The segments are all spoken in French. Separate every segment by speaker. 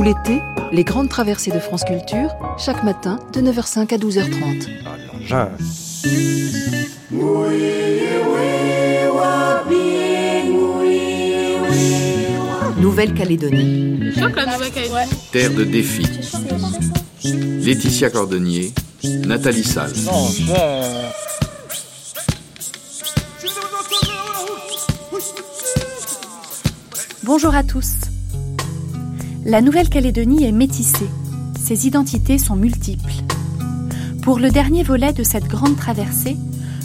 Speaker 1: Tout l'été, les grandes traversées de France Culture, chaque matin de 9h05 à 12h30. Nouvelle-Calédonie.
Speaker 2: Terre de défi. Laetitia Cordonnier, Nathalie Salle.
Speaker 3: Bonjour à tous. La Nouvelle-Calédonie est métissée. Ses identités sont multiples. Pour le dernier volet de cette grande traversée,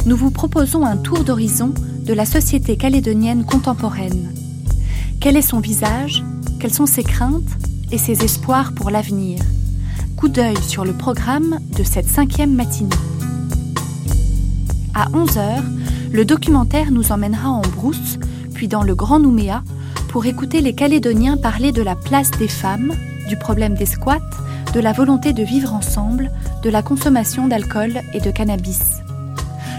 Speaker 3: nous vous proposons un tour d'horizon de la société calédonienne contemporaine. Quel est son visage Quelles sont ses craintes et ses espoirs pour l'avenir? Coup d'œil sur le programme de cette cinquième matinée. À 11h, le documentaire nous emmènera en brousse, puis dans le Grand Nouméa, pour écouter les Calédoniens parler de la place des femmes, du problème des squats, de la volonté de vivre ensemble, de la consommation d'alcool et de cannabis.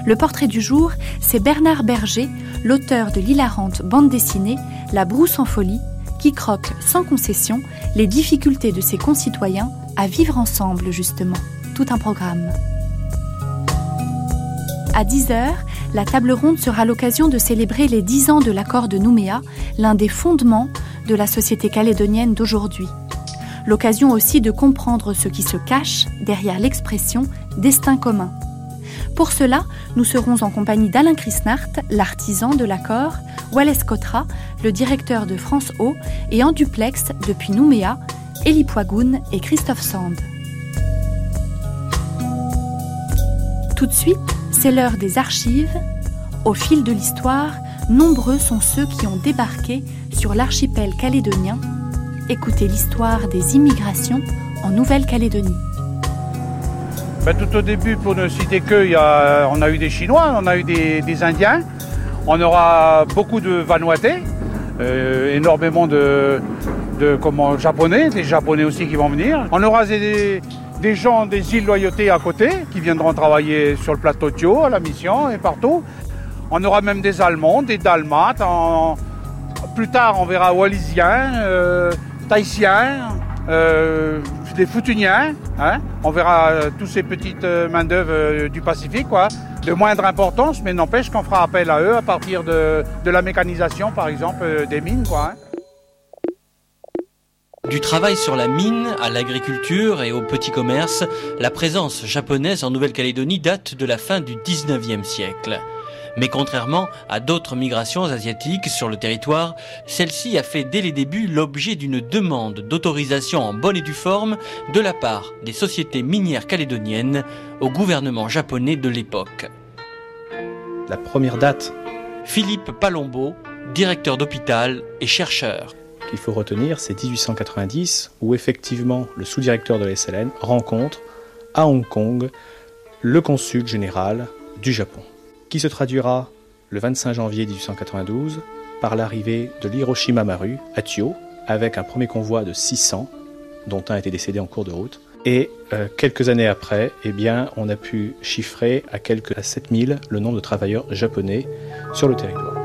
Speaker 3: Le portrait du jour, c'est Bernard Berger, l'auteur de l'hilarante bande dessinée La brousse en folie, qui croque sans concession les difficultés de ses concitoyens à vivre ensemble justement. Tout un programme. À 10h, la table ronde sera l'occasion de célébrer les 10 ans de l'accord de Nouméa, l'un des fondements de la société calédonienne d'aujourd'hui. L'occasion aussi de comprendre ce qui se cache derrière l'expression destin commun. Pour cela, nous serons en compagnie d'Alain Chrisnart, l'artisan de l'accord, Wallace Cotra, le directeur de France O, et en duplex depuis Nouméa, Elie Poigoun et Christophe Sand. Tout de suite, c'est l'heure des archives. Au fil de l'histoire, nombreux sont ceux qui ont débarqué sur l'archipel calédonien. Écoutez l'histoire des immigrations en Nouvelle-Calédonie.
Speaker 4: Ben, tout au début, pour ne citer que, on a eu des Chinois, on a eu des, Indiens, on aura beaucoup de Vanuatais, euh, énormément de, comment, Japonais, des Japonais aussi qui vont venir. On aura des, des gens des îles Loyauté à côté qui viendront travailler sur le plateau Thio, à la mission et partout. On aura même des Allemands, des Dalmates. Plus tard, on verra Wallisiens, euh, euh, des Futuniens. Hein. On verra euh, tous ces petites main-d'œuvre du Pacifique, quoi, de moindre importance, mais n'empêche qu'on fera appel à eux à partir de, la mécanisation, par exemple, des mines. Hein.
Speaker 5: Du travail sur la mine à l'agriculture et au petit commerce, la présence japonaise en Nouvelle-Calédonie date de la fin du 19e siècle. Mais contrairement à d'autres migrations asiatiques sur le territoire, celle-ci a fait dès les débuts l'objet d'une demande d'autorisation en bonne et due forme de la part des sociétés minières calédoniennes au gouvernement japonais de l'époque.
Speaker 6: La première date
Speaker 5: Philippe Palombo, directeur d'hôpital et chercheur
Speaker 6: qu'il faut retenir, c'est 1890 où effectivement le sous-directeur de SLN rencontre à Hong Kong le consul général du Japon, qui se traduira le 25 janvier 1892 par l'arrivée de l'Hiroshima Maru à Tio avec un premier convoi de 600 dont un était décédé en cours de route. Et euh, quelques années après, eh bien, on a pu chiffrer à quelques à 7000 le nombre de travailleurs japonais sur le territoire.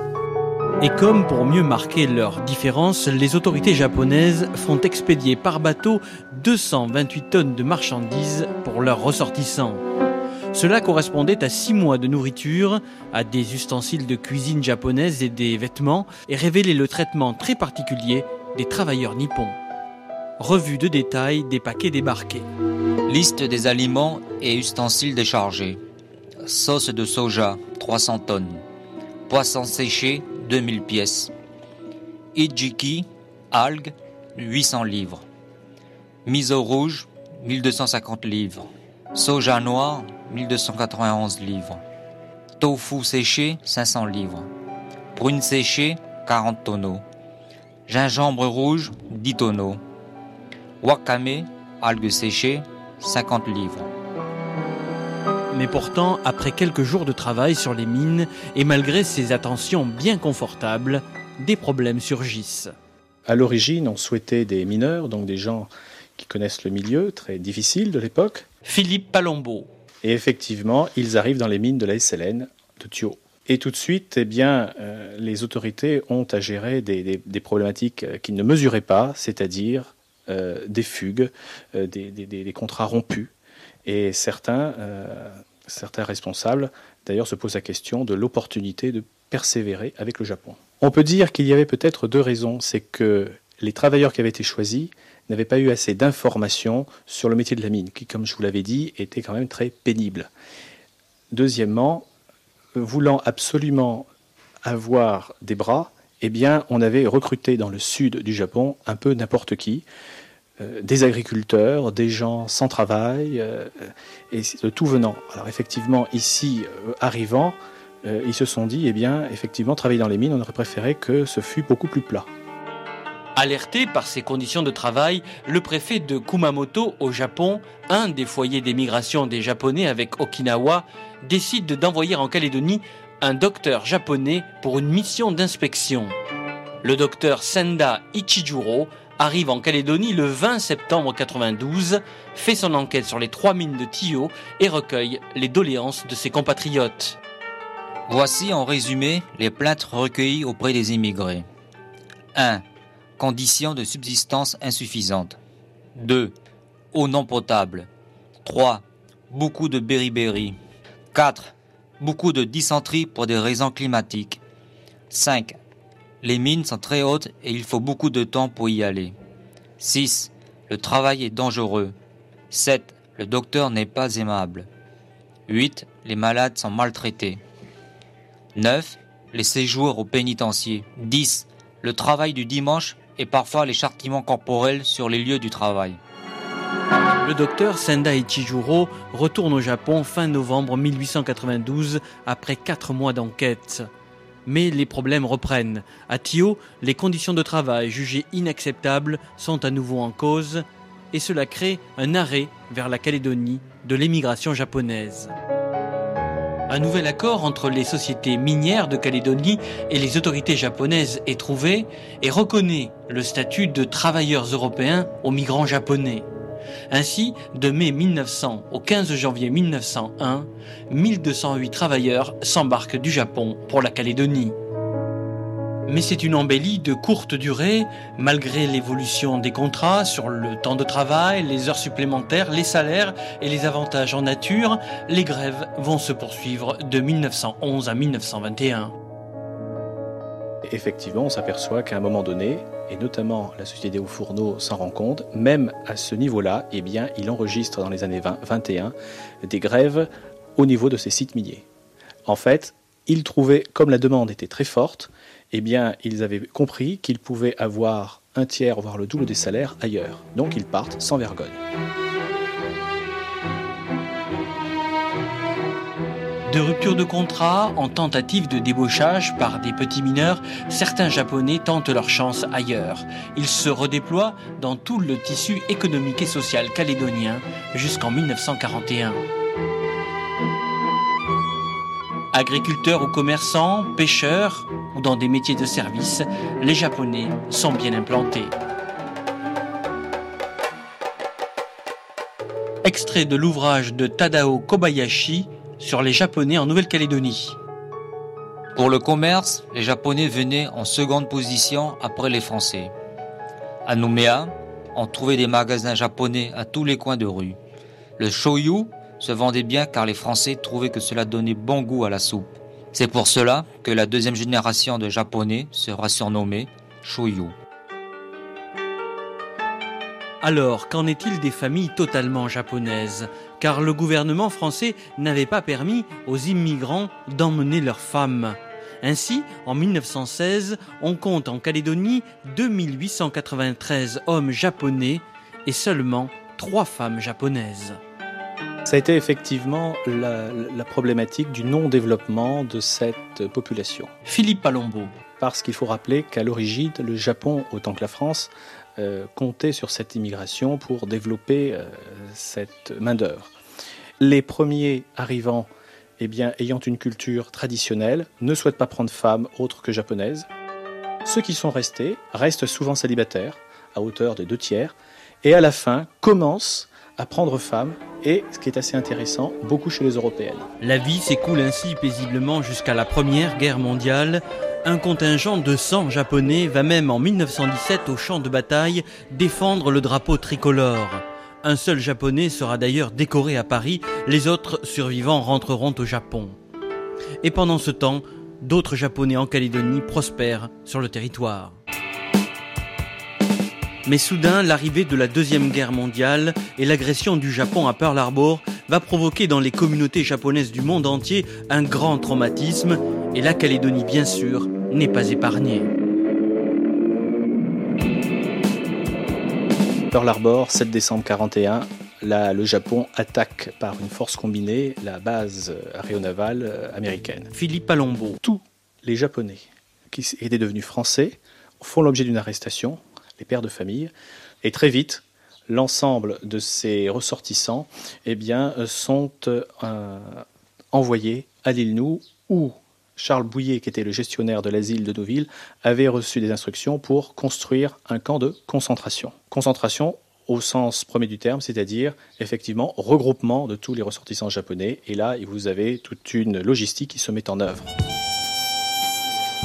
Speaker 5: Et comme pour mieux marquer leurs différences, les autorités japonaises font expédier par bateau 228 tonnes de marchandises pour leurs ressortissants. Cela correspondait à 6 mois de nourriture, à des ustensiles de cuisine japonaises et des vêtements, et révélait le traitement très particulier des travailleurs nippons. Revue de détail des paquets débarqués.
Speaker 7: Liste des aliments et ustensiles déchargés. Sauce de soja, 300 tonnes. Poisson séché, 2000 pièces. Ijiki, algues, 800 livres. Miso rouge, 1250 livres. Soja noir, 1291 livres. Tofu séché, 500 livres. Prune séchée, 40 tonneaux. Gingembre rouge, 10 tonneaux. Wakame, algues séchées, 50 livres.
Speaker 5: Mais pourtant, après quelques jours de travail sur les mines, et malgré ces attentions bien confortables, des problèmes surgissent.
Speaker 6: À l'origine, on souhaitait des mineurs, donc des gens qui connaissent le milieu, très difficile de l'époque.
Speaker 5: Philippe Palombo.
Speaker 6: Et effectivement, ils arrivent dans les mines de la SLN de Thio. Et tout de suite, eh bien, euh, les autorités ont à gérer des, des problématiques qu'ils ne mesuraient pas, c'est-à-dire des fugues, des, contrats rompus. Et certains, certains responsables, d'ailleurs, se posent la question de l'opportunité de persévérer avec le Japon. On peut dire qu'il y avait peut-être deux raisons. C'est que les travailleurs qui avaient été choisis n'avaient pas eu assez d'informations sur le métier de la mine, qui, comme je vous l'avais dit, était quand même très pénible. Deuxièmement, voulant absolument avoir des bras, eh bien, on avait recruté dans le sud du Japon un peu n'importe qui, euh, des agriculteurs, des gens sans travail, euh, et de tout venant. Alors effectivement, ici, euh, arrivant, ils se sont dit, eh bien, effectivement, travailler dans les mines, on aurait préféré que ce fût beaucoup plus plat.
Speaker 5: Alerté par ces conditions de travail, le préfet de Kumamoto au Japon, un des foyers d'émigration des Japonais avec Okinawa, décide d'envoyer en Calédonie un docteur japonais pour une mission d'inspection. Le docteur Senda Ichijuro arrive en Calédonie le 20 septembre 92, fait son enquête sur les trois mines de Tio et recueille les doléances de ses compatriotes.
Speaker 7: Voici en résumé les plaintes recueillies auprès des immigrés. 1 conditions de subsistance insuffisantes. 2. Eau non potable. 3. Beaucoup de beriberi. 4. Beaucoup de dysenterie pour des raisons climatiques. 5. Les mines sont très hautes et il faut beaucoup de temps pour y aller. 6. Le travail est dangereux. 7. Le docteur n'est pas aimable. 8. Les malades sont maltraités. 9. Les séjours au pénitencier. 10. Le travail du dimanche et parfois les châtiments corporels sur les lieux du travail.
Speaker 5: Le docteur Senda Ichijuro retourne au Japon fin novembre 1892 après quatre mois d'enquête. Mais les problèmes reprennent. À Tio, les conditions de travail jugées inacceptables sont à nouveau en cause et cela crée un arrêt vers la Calédonie de l'émigration japonaise. Un nouvel accord entre les sociétés minières de Calédonie et les autorités japonaises est trouvé et reconnaît le statut de travailleurs européens aux migrants japonais. Ainsi, de mai 1900 au 15 janvier 1901, 1208 travailleurs s'embarquent du Japon pour la Calédonie mais c'est une embellie de courte durée, malgré l'évolution des contrats sur le temps de travail, les heures supplémentaires, les salaires et les avantages en nature, les grèves vont se poursuivre de 1911 à 1921.
Speaker 6: Effectivement, on s'aperçoit qu'à un moment donné, et notamment la société des hauts fourneaux s'en rend compte, même à ce niveau-là, eh il enregistre dans les années 20, 21 des grèves au niveau de ces sites miniers. En fait, il trouvait, comme la demande était très forte, eh bien, ils avaient compris qu'ils pouvaient avoir un tiers, voire le double des salaires ailleurs. Donc ils partent sans vergogne.
Speaker 5: De rupture de contrat en tentative de débauchage par des petits mineurs, certains Japonais tentent leur chance ailleurs. Ils se redéploient dans tout le tissu économique et social calédonien jusqu'en 1941. Agriculteurs ou commerçants, pêcheurs ou dans des métiers de service, les Japonais sont bien implantés. Extrait de l'ouvrage de Tadao Kobayashi sur les Japonais en Nouvelle-Calédonie.
Speaker 7: Pour le commerce, les Japonais venaient en seconde position après les Français. À Nouméa, on trouvait des magasins japonais à tous les coins de rue. Le shoyu se vendait bien car les Français trouvaient que cela donnait bon goût à la soupe. C'est pour cela que la deuxième génération de Japonais sera surnommée Shoyu.
Speaker 5: Alors, qu'en est-il des familles totalement japonaises? Car le gouvernement français n'avait pas permis aux immigrants d'emmener leurs femmes. Ainsi, en 1916, on compte en Calédonie 2893 hommes japonais et seulement 3 femmes japonaises.
Speaker 6: Ça a été effectivement la, problématique du non-développement de cette population.
Speaker 5: Philippe Palombo.
Speaker 6: Parce qu'il faut rappeler qu'à l'origine, le Japon, autant que la France, euh, comptait sur cette immigration pour développer euh, cette main-d'œuvre. Les premiers arrivants, eh bien, ayant une culture traditionnelle, ne souhaitent pas prendre femmes autres que japonaises. Ceux qui sont restés restent souvent célibataires, à hauteur de deux tiers, et à la fin commencent à prendre femmes et, ce qui est assez intéressant, beaucoup chez les Européennes.
Speaker 5: La vie s'écoule ainsi paisiblement jusqu'à la Première Guerre mondiale. Un contingent de 100 Japonais va même en 1917 au champ de bataille défendre le drapeau tricolore. Un seul Japonais sera d'ailleurs décoré à Paris, les autres survivants rentreront au Japon. Et pendant ce temps, d'autres Japonais en Calédonie prospèrent sur le territoire. Mais soudain, l'arrivée de la Deuxième Guerre mondiale et l'agression du Japon à Pearl Harbor va provoquer dans les communautés japonaises du monde entier un grand traumatisme, et la Calédonie, bien sûr, n'est pas épargnée.
Speaker 6: Pearl Harbor, 7 décembre 41, le Japon attaque par une force combinée la base aéronavale euh, américaine.
Speaker 5: Philippe Palombo.
Speaker 6: Tous les Japonais qui étaient devenus français font l'objet d'une arrestation pères de famille. Et très vite, l'ensemble de ces ressortissants eh bien, sont euh, envoyés à l'île Nou, où Charles Bouillet, qui était le gestionnaire de l'asile de Deauville, avait reçu des instructions pour construire un camp de concentration. Concentration au sens premier du terme, c'est-à-dire effectivement regroupement de tous les ressortissants japonais. Et là, vous avez toute une logistique qui se met en œuvre.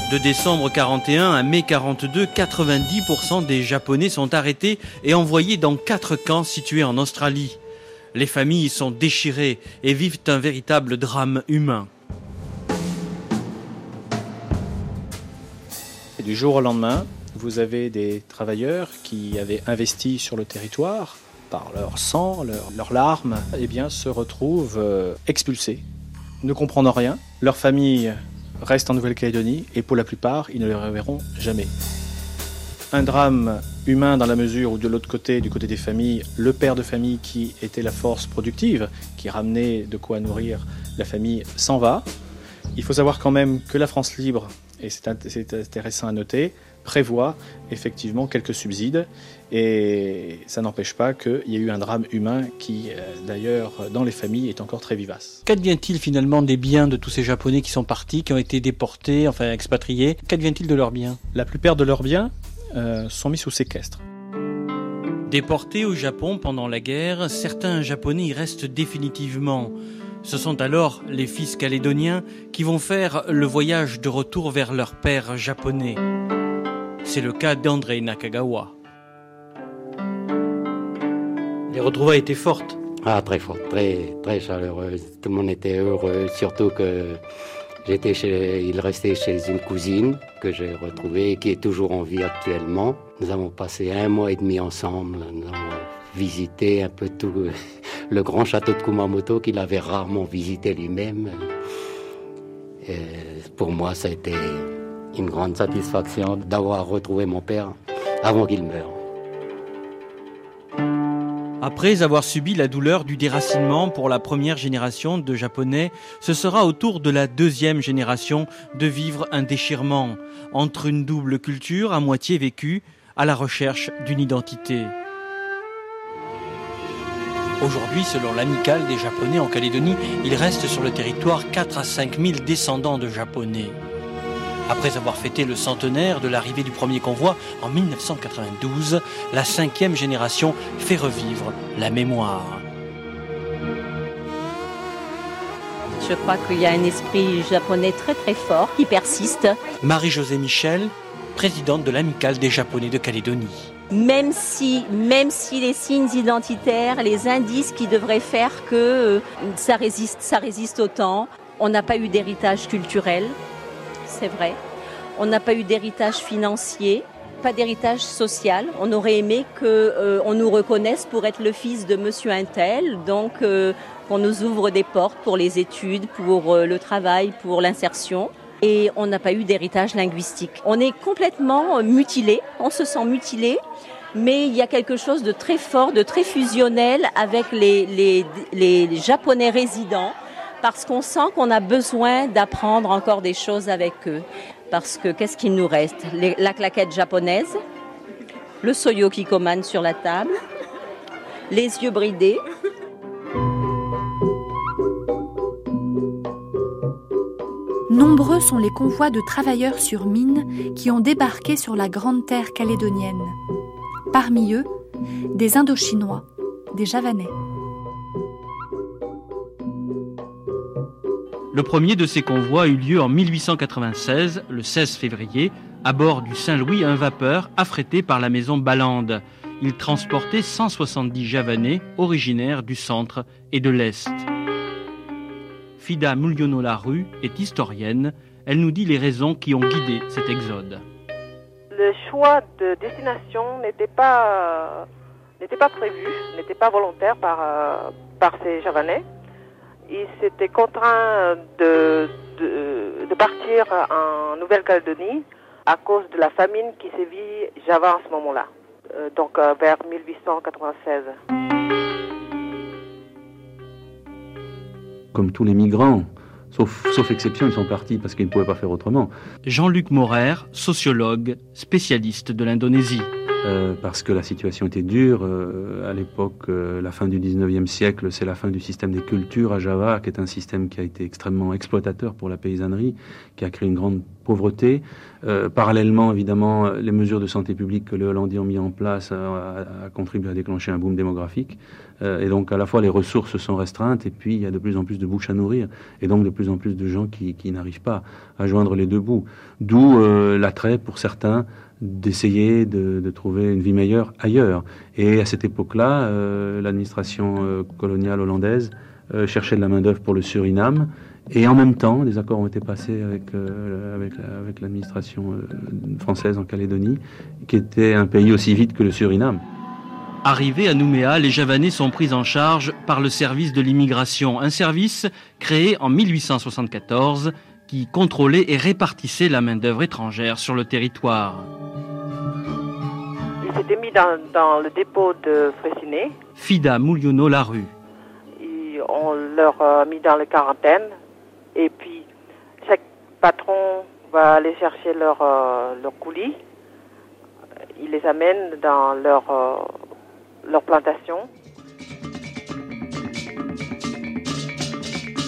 Speaker 5: De décembre 41 à mai 42, 90% des Japonais sont arrêtés et envoyés dans quatre camps situés en Australie. Les familles sont déchirées et vivent un véritable drame humain.
Speaker 6: Du jour au lendemain, vous avez des travailleurs qui avaient investi sur le territoire par leur sang, leurs larmes, eh bien, se retrouvent euh, expulsés, ne comprenant rien. Leur famille restent en Nouvelle-Calédonie et pour la plupart, ils ne les reverront jamais. Un drame humain dans la mesure où de l'autre côté, du côté des familles, le père de famille qui était la force productive, qui ramenait de quoi nourrir la famille, s'en va. Il faut savoir quand même que la France libre, et c'est intéressant à noter, prévoit effectivement quelques subsides et ça n'empêche pas qu'il y ait eu un drame humain qui, euh, d'ailleurs, dans les familles est encore très vivace.
Speaker 5: Qu'advient-il finalement des biens de tous ces Japonais qui sont partis, qui ont été déportés, enfin expatriés? Qu'advient-il de leurs biens?
Speaker 6: La plupart de leurs biens euh, sont mis sous séquestre.
Speaker 5: Déportés au Japon pendant la guerre, certains Japonais y restent définitivement. Ce sont alors les fils calédoniens qui vont faire le voyage de retour vers leur père japonais. C'est le cas d'Andrei Nakagawa. Les retrouvailles étaient fortes.
Speaker 8: Ah, très fortes, très, très chaleureuses. Tout le monde était heureux, surtout que j'étais chez, il restait chez une cousine que j'ai retrouvée et qui est toujours en vie actuellement. Nous avons passé un mois et demi ensemble. Nous avons visité un peu tout le grand château de Kumamoto qu'il avait rarement visité lui-même. pour moi, ça a été une grande satisfaction d'avoir retrouvé mon père avant qu'il meure.
Speaker 5: Après avoir subi la douleur du déracinement pour la première génération de Japonais, ce sera au tour de la deuxième génération de vivre un déchirement entre une double culture à moitié vécue à la recherche d'une identité. Aujourd'hui, selon l'amicale des Japonais en Calédonie, il reste sur le territoire 4 à 5 000 descendants de Japonais. Après avoir fêté le centenaire de l'arrivée du premier convoi en 1992, la cinquième génération fait revivre la mémoire.
Speaker 9: Je crois qu'il y a un esprit japonais très très fort qui persiste.
Speaker 5: Marie-Josée Michel, présidente de l'amicale des Japonais de Calédonie.
Speaker 9: Même si, même si les signes identitaires, les indices qui devraient faire que euh, ça résiste, ça résiste au temps, on n'a pas eu d'héritage culturel, c'est vrai. On n'a pas eu d'héritage financier, pas d'héritage social. On aurait aimé qu'on euh, nous reconnaisse pour être le fils de Monsieur Intel, donc euh, qu'on nous ouvre des portes pour les études, pour euh, le travail, pour l'insertion. Et on n'a pas eu d'héritage linguistique. On est complètement mutilé, on se sent mutilé, mais il y a quelque chose de très fort, de très fusionnel avec les, les Japonais résidents parce qu'on sent qu'on a besoin d'apprendre encore des choses avec eux. Parce que qu'est-ce qu'il nous reste? La claquette japonaise, le soyo qui commande sur la table, les yeux bridés.
Speaker 3: Nombreux sont les convois de travailleurs sur mine qui ont débarqué sur la grande terre calédonienne. Parmi eux, des Indochinois, des Javanais.
Speaker 5: Le premier de ces convois eut lieu en 1896, le 16 février, à bord du Saint-Louis, un vapeur affrété par la maison Ballande. Il transportait 170 Javanais originaires du centre et de l'Est. Fida Muliono-Larue est historienne. Elle nous dit les raisons qui ont guidé cet exode.
Speaker 10: Le choix de destination n'était pas, pas prévu, n'était pas volontaire par, euh, par ces Javanais. Ils s'étaient contraints de, de, de partir en Nouvelle-Calédonie à cause de la famine qui sévit Java en ce moment-là, euh, donc euh, vers 1896.
Speaker 11: Comme tous les migrants, sauf, sauf exception, ils sont partis parce qu'ils ne pouvaient pas faire autrement.
Speaker 5: Jean-Luc Morer, sociologue, spécialiste de l'Indonésie.
Speaker 11: Euh, parce que la situation était dure. Euh, à l'époque, euh, la fin du 19e siècle, c'est la fin du système des cultures à Java, qui est un système qui a été extrêmement exploitateur pour la paysannerie, qui a créé une grande pauvreté. parallèlement, évidemment, les mesures de santé publique que les Hollandais ont mis en place a, contribué à déclencher un boom démographique. Et donc, à la fois, les ressources sont restreintes, et puis il y a de plus en plus de bouches à nourrir, et donc de plus en plus de gens qui, qui n'arrivent pas à joindre les deux bouts. D'où l'attrait pour certains d'essayer de, trouver une vie meilleure ailleurs. Et à cette époque-là, euh, l'administration euh, coloniale hollandaise euh, cherchait de la main-d'œuvre pour le Suriname. Et en même temps, des accords ont été passés avec, avec l'administration française en Calédonie, qui était un pays aussi vite que le Suriname.
Speaker 5: Arrivés à Nouméa, les Javanais sont pris en charge par le service de l'immigration, un service créé en 1874 qui contrôlait et répartissait la main-d'œuvre étrangère sur le territoire.
Speaker 10: Ils s'étaient mis dans, le dépôt de Fressinet.
Speaker 5: Fida Mouliono la rue.
Speaker 10: on leur a mis dans la quarantaine et puis chaque patron va aller chercher leur, euh, leur coulis. Il les amène dans leur, euh, leur plantation.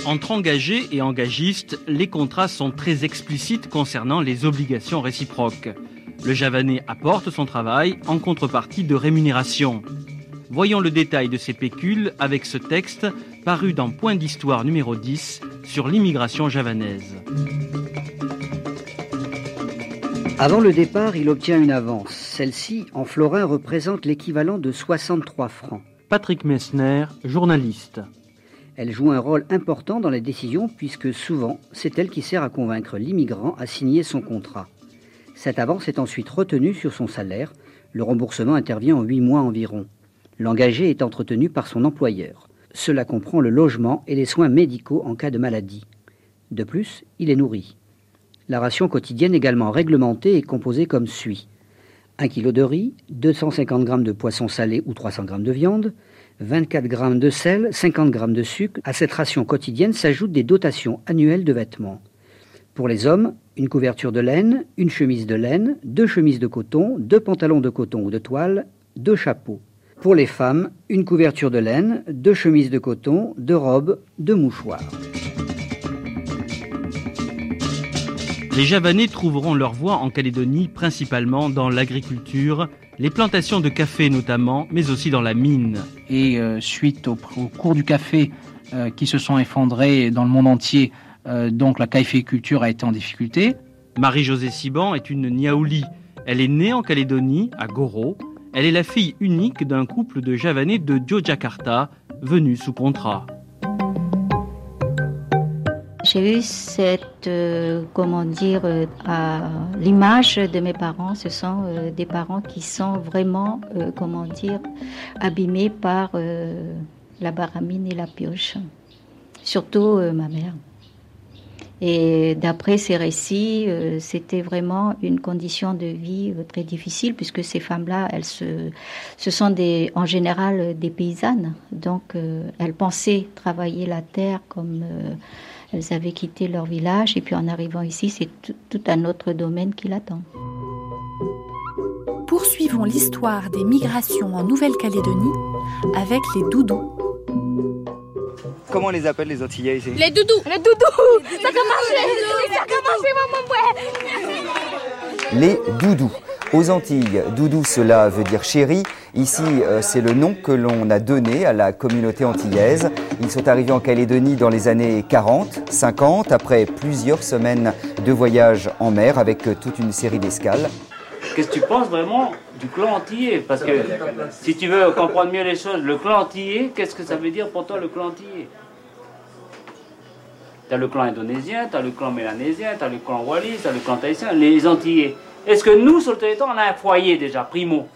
Speaker 5: Entre engagés et engagistes, les contrats sont très explicites concernant les obligations réciproques. Le javanais apporte son travail en contrepartie de rémunération. Voyons le détail de ces pécules avec ce texte paru dans Point d'Histoire numéro 10 sur l'immigration javanaise.
Speaker 12: Avant le départ, il obtient une avance. Celle-ci, en florin, représente l'équivalent de 63 francs.
Speaker 5: Patrick Messner, journaliste.
Speaker 12: Elle joue un rôle important dans les décisions puisque souvent c'est elle qui sert à convaincre l'immigrant à signer son contrat. Cette avance est ensuite retenue sur son salaire. Le remboursement intervient en huit mois environ. L'engagé est entretenu par son employeur. Cela comprend le logement et les soins médicaux en cas de maladie. De plus, il est nourri. La ration quotidienne également réglementée est composée comme suit. 1 kg de riz, 250 g de poisson salé ou 300 g de viande, 24 grammes de sel, 50 grammes de sucre. À cette ration quotidienne s'ajoutent des dotations annuelles de vêtements. Pour les hommes, une couverture de laine, une chemise de laine, deux chemises de coton, deux pantalons de coton ou de toile, deux chapeaux. Pour les femmes, une couverture de laine, deux chemises de coton, deux robes, deux mouchoirs.
Speaker 5: Les Javanais trouveront leur voie en Calédonie principalement dans l'agriculture, les plantations de café notamment, mais aussi dans la mine.
Speaker 13: Et euh, suite au, cours du café euh, qui se sont effondrés dans le monde entier, euh, donc la caféiculture a été en difficulté.
Speaker 5: Marie-Josée Siban est une Niaouli. Elle est née en Calédonie, à Goro. Elle est la fille unique d'un couple de Javanais de Yogyakarta, venus sous contrat.
Speaker 14: J'ai eu cette, euh, comment dire, euh, l'image de mes parents. Ce sont euh, des parents qui sont vraiment, comment dire, abîmés par la baramine et la pioche. Surtout ma mère. Et d'après ces récits, c'était vraiment une condition de vie très difficile puisque ces femmes-là, elles se, ce sont des, en général des paysannes. Donc, elles pensaient travailler la terre comme elles avaient quitté leur village et puis en arrivant ici, c'est tout un autre domaine qui l'attend.
Speaker 3: Poursuivons l'histoire des migrations en Nouvelle-Calédonie avec les doudous.
Speaker 15: Comment on les appelle les Antillais ici
Speaker 16: Les doudous Les doudous Ça a marché Ça a marché,
Speaker 15: maman Les doudous.
Speaker 16: Aux Antilles, doudou cela veut dire chéri. Ici, euh, c'est le nom que l'on a donné à la communauté antillaise. Ils sont arrivés en Calédonie dans les années 40, 50, après plusieurs semaines de voyage en mer avec toute une série d'escales.
Speaker 17: Qu'est-ce que tu penses vraiment du clan antillais? Parce que si tu veux comprendre mieux les choses, le clan antillais, qu'est-ce que ça veut dire pour toi le clan antillais? Tu as le clan indonésien, tu as le clan mélanésien, tu as le clan wallis, tu as le clan tahitien, les antillais. Est-ce que nous, sur le territoire, on a un foyer déjà, primo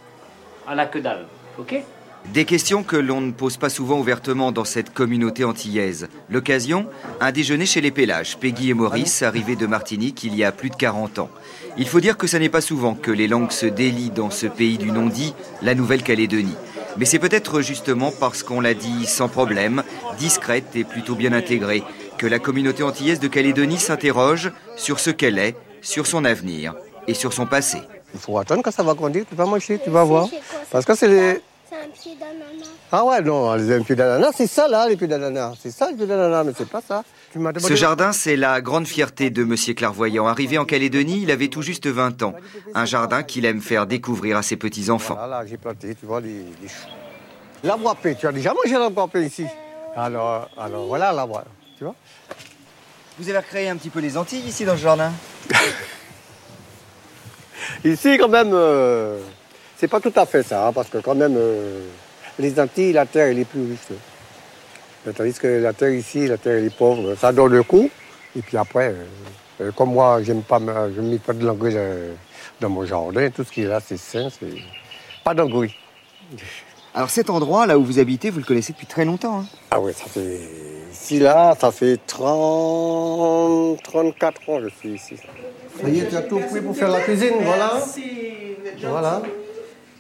Speaker 17: À la que dalle, ok?
Speaker 16: Des questions que l'on ne pose pas souvent ouvertement dans cette communauté antillaise. L'occasion Un déjeuner chez les Pélages, Peggy et Maurice, arrivés de Martinique il y a plus de 40 ans. Il faut dire que ce n'est pas souvent que les langues se délient dans ce pays du non-dit, la Nouvelle-Calédonie. Mais c'est peut-être justement parce qu'on l'a dit sans problème, discrète et plutôt bien intégrée, que la communauté antillaise de Calédonie s'interroge sur ce qu'elle est, sur son avenir et sur son passé.
Speaker 18: Il faut attendre que ça va grandir, tu vas manger, tu vas voir. Parce que c'est les...
Speaker 19: C'est un pied d'ananas.
Speaker 18: Ah ouais, non, les pieds d'ananas, c'est ça là, les pieds d'ananas. C'est ça, les pieds d'ananas, mais c'est pas ça. Tu m'as demandé-
Speaker 16: Ce jardin, c'est la grande fierté de Monsieur Clairvoyant. Arrivé en Calédonie, il avait tout juste 20 ans. Un jardin qu'il aime faire découvrir à ses petits-enfants.
Speaker 18: Voilà, là, j'ai planté, tu vois, les, les choux. La boîte, tu as déjà mangé la boîte ici alors, alors voilà la boîte, tu vois
Speaker 15: Vous avez recréé un petit peu les Antilles ici dans ce jardin?
Speaker 18: Ici, quand même, euh, c'est pas tout à fait ça, hein, parce que quand même, euh, les Antilles, la terre, elle est plus riche. hein. Tandis que la terre ici, la terre, elle est pauvre. Ça donne le coup. Et puis après, euh, euh, comme moi, j'aime pas, me- je ne mets pas de l'engrais euh, dans mon jardin. Tout ce qui est là, c'est sain, c'est pas d'engrais.
Speaker 15: Alors cet endroit là où vous habitez, vous le connaissez depuis très longtemps. hein?
Speaker 18: Ah oui, ça fait. Ici, là, ça fait 30, 34 ans que je suis ici. Ça y est, tu as tout pris pour faire la cuisine, voilà. Voilà.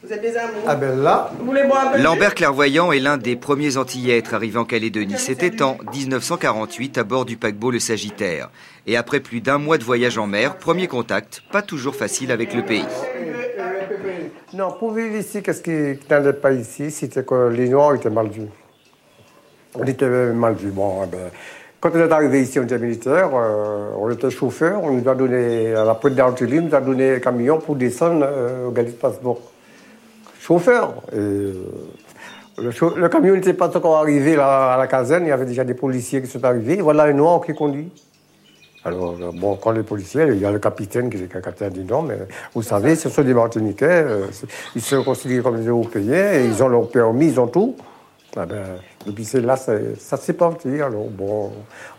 Speaker 20: Vous êtes des amours.
Speaker 18: Ah ben là.
Speaker 20: Vous voulez boire un peu de
Speaker 16: Lambert Clairvoyant est l'un des premiers Antillais à être arrivé en Calédonie. C'était en 1948 à bord du paquebot Le Sagittaire. Et après plus d'un mois de voyage en mer, premier contact, pas toujours facile avec le pays.
Speaker 18: Non, pour vivre ici, qu'est-ce qui qui n'allait pas ici C'était que les Noirs étaient mal vus. On était mal vus. Bon, quand on est arrivé ici, on était militaire, euh, on était chauffeur, on nous a donné, à la pointe d'Artillerie, on nous a donné un camion pour descendre euh, au Galit Passeport. Chauffeur. Euh, le, le camion n'était pas encore arrivé là, à la caserne, il y avait déjà des policiers qui sont arrivés. Voilà un Noir qui conduit. Alors, euh, bon, quand les policiers, il y a le capitaine qui est le capitaine du nom, mais vous savez, ce sont des Martiniquais, ils se considèrent comme des Européens, ils ont leur permis, ils ont tout. Ah ben, depuis là, ça s'est parti. Alors, bon,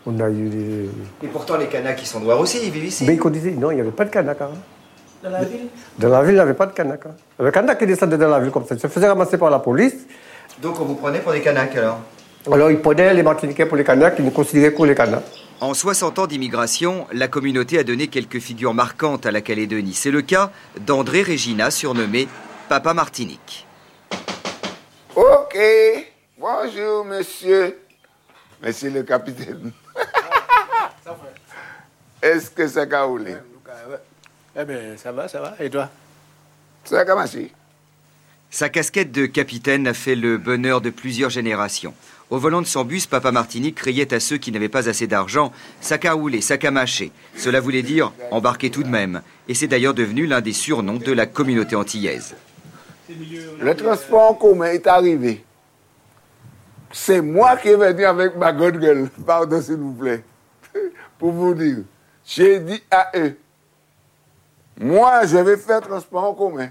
Speaker 18: on a eu des.
Speaker 15: Et pourtant les Kanaks qui sont noirs aussi, ils vivent ici.
Speaker 18: Mais ils disaient, non, il n'y avait pas de Kanak. hein.
Speaker 20: Dans la ville?
Speaker 18: Dans la ville, il n'y avait pas de Kanak. hein. Le Kanak qui descendait dans la ville comme ça, il se faisait ramasser par la police.
Speaker 15: Donc on vous prenait pour des Kanaks alors?
Speaker 18: Alors, ils prenaient les Martiniquais pour les Kanaks, ils ne considéraient que les Kanaks.
Speaker 16: En 60 ans d'immigration, la communauté a donné quelques figures marquantes à la Calédonie. C'est le cas d'André Regina, surnommé Papa Martinique.
Speaker 21: Ok. Bonjour, monsieur. Monsieur le capitaine. Est-ce que ça a roulé
Speaker 22: Eh bien, ça va, ça va. Et toi?
Speaker 21: Ça a marché.
Speaker 16: Sa casquette de capitaine a fait le bonheur de plusieurs générations. Au volant de son bus, Papa Martinique criait à ceux qui n'avaient pas assez d'argent à mâcher. Cela voulait dire embarquer tout de même. Et c'est d'ailleurs devenu l'un des surnoms de la communauté antillaise.
Speaker 21: Le transport en commun est arrivé. C'est moi qui est venu avec ma grande gueule. Pardon, s'il vous plaît. Pour vous dire, j'ai dit à eux, moi, je vais faire transport en commun.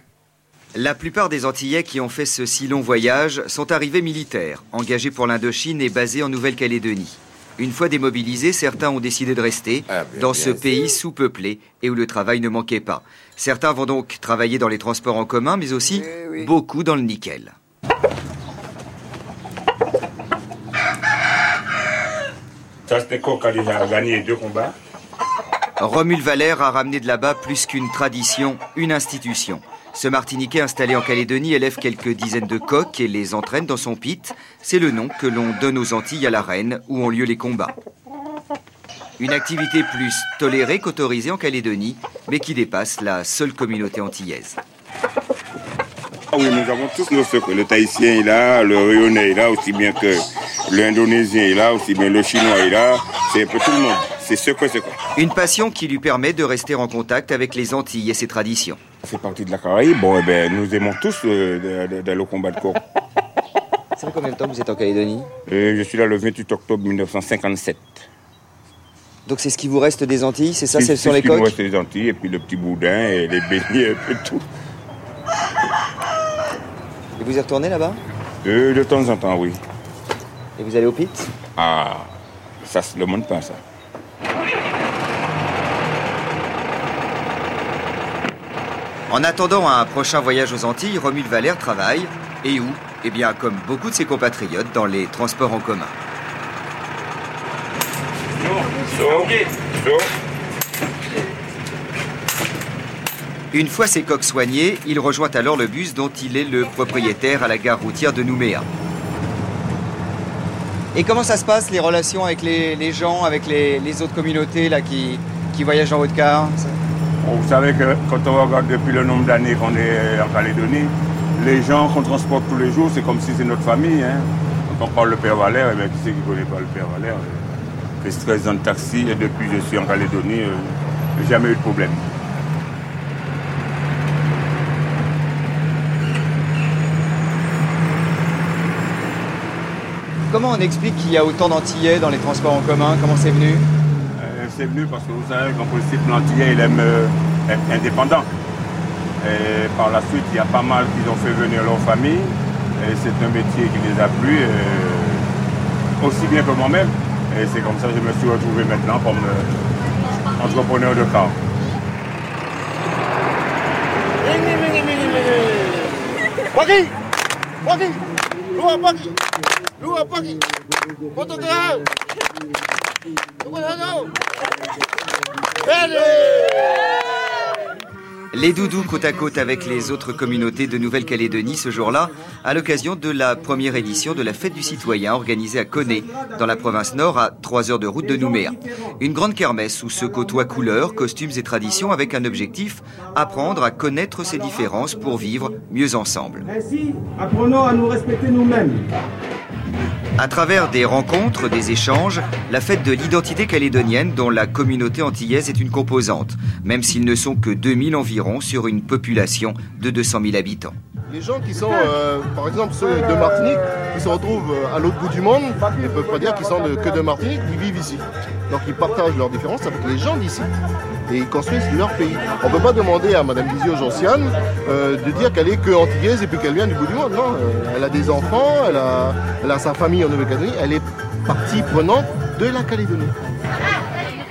Speaker 16: La plupart des Antillais qui ont fait ce si long voyage sont arrivés militaires, engagés pour l'Indochine et basés en Nouvelle-Calédonie. Une fois démobilisés, certains ont décidé de rester dans ce pays sous-peuplé et où le travail ne manquait pas. Certains vont donc travailler dans les transports en commun, mais aussi beaucoup dans le nickel.
Speaker 21: Ça, c'était quoi quand il a
Speaker 16: Romul Valère a ramené de là-bas plus qu'une tradition, une institution. Ce Martiniquais installé en Calédonie élève quelques dizaines de coqs et les entraîne dans son pit. C'est le nom que l'on donne aux Antilles à la reine où ont lieu les combats. Une activité plus tolérée qu'autorisée en Calédonie, mais qui dépasse la seule communauté antillaise.
Speaker 21: Ah oui, nous avons tous nos secrets. Le Tahitien est là, le Réunionnais est là, aussi bien que l'Indonésien est là, aussi bien le Chinois est là. C'est un peu tout le monde. C'est secret, secret.
Speaker 16: Une passion qui lui permet de rester en contact avec les Antilles et ses traditions.
Speaker 23: C'est parti de la Caraïbe. Bon, eh ben, nous aimons tous euh, d'aller au combat de coq.
Speaker 15: Ça fait combien de temps que vous êtes en Calédonie?
Speaker 23: Et je suis là le 28 octobre 1957.
Speaker 15: Donc c'est ce qui vous reste des Antilles, c'est ça,
Speaker 23: C'est
Speaker 15: c'est sur
Speaker 23: ce
Speaker 15: les
Speaker 23: qui nous
Speaker 15: coques?
Speaker 23: reste les Antilles, et puis le petit boudin, et les beignets, et puis tout.
Speaker 15: Et vous y retournez là-bas
Speaker 23: Euh, de temps en temps, oui.
Speaker 15: Et vous allez au pit
Speaker 23: Ah, ça, c'est le monde pas, ça.
Speaker 16: En attendant un prochain voyage aux Antilles, Romuald Valère travaille, et où Eh bien, comme beaucoup de ses compatriotes, dans les transports en commun. Une fois ses coques soignées, il rejoint alors le bus dont il est le propriétaire à la gare routière de Nouméa. Et comment ça se passe, les relations avec les, les gens, avec les, les autres communautés là, qui, qui voyagent en haut de car?
Speaker 23: Bon, Vous savez que quand on regarde depuis le nombre d'années qu'on est en Calédonie, les gens qu'on transporte tous les jours, c'est comme si c'est notre famille. hein. Quand on parle le Père Valère, eh bien, qui c'est qui ne connaît pas le Père Valère? J'ai fait 13 ans de taxi et depuis que je suis en Calédonie, euh, j'ai jamais eu de problème.
Speaker 15: Comment on explique qu'il y a autant d'Antillais dans les transports en commun? Comment c'est venu?
Speaker 23: Euh, c'est venu parce que vous savez qu'en politique, l'antillais, il aime euh, être indépendant. Et par la suite, il y a pas mal qui ont fait venir leur famille. Et c'est un métier qui les a plu, euh, aussi bien que moi-même. Et c'est comme ça que je me suis retrouvé maintenant comme euh, entrepreneur de car.
Speaker 16: Les doudous côte à côte avec les autres communautés de Nouvelle-Calédonie ce jour-là, à l'occasion de la première édition de la Fête du Citoyen organisée à Koné, dans la province nord, à 3 heures de route de Nouméa. Une grande kermesse où se côtoient couleurs, costumes et traditions avec un objectif, apprendre à connaître ces différences pour vivre mieux ensemble.
Speaker 19: Ainsi, apprenons à nous respecter nous-mêmes.
Speaker 16: À travers des rencontres, des échanges, la fête de l'identité calédonienne dont la communauté antillaise est une composante, même s'ils ne sont que 2000 environ sur une population de 200 000 habitants.
Speaker 24: Les gens qui sont, euh, par exemple ceux de Martinique, qui se retrouvent euh, à l'autre bout du monde, ne peuvent pas dire qu'ils sont que de Martinique, ils vivent ici. Donc ils partagent leurs différences avec les gens d'ici. Et ils construisent leur pays. On ne peut pas demander à Mme Lizio Gentiane euh, de dire qu'elle est que antillaise et puis qu'elle vient du bout du monde. Non, euh, elle a des enfants, elle a, elle a sa famille en Nouvelle-Calédonie, elle est partie prenante de la Calédonie.